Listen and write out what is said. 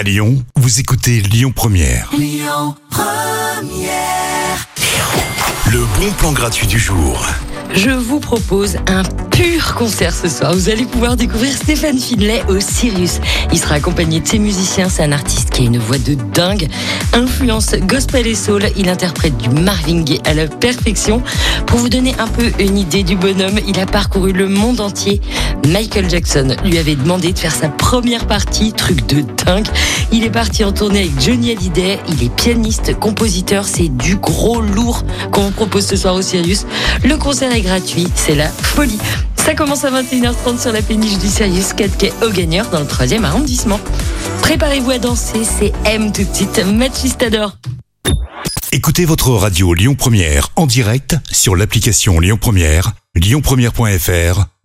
À Lyon, vous écoutez Lyon Première. Le bon plan gratuit du jour. Je vous propose un pur concert ce soir. Vous allez pouvoir découvrir Stéphane Finlay au Sirius. Il sera accompagné de ses musiciens. C'est un artiste qui a une voix de dingue. Influence gospel et soul. Il interprète du Marvin Gaye à la perfection. Pour vous donner un peu une idée du bonhomme, il a parcouru le monde entier. Michael Jackson lui avait demandé de faire sa première partie. Truc de dingue. Il est parti en tournée avec Johnny Hallyday. Il est pianiste, compositeur. C'est du gros lourd qu'on vous propose ce soir au Sirius. Le concert est gratuit. C'est la folie. Ça commence à 21h30 sur la péniche du Sirius 4K au gagneur dans le 3e arrondissement. Préparez-vous à danser. C'est M tout de suite. Machistador. Écoutez votre radio Lyon Première en direct sur l'application Lyon Première, lyonpremière.fr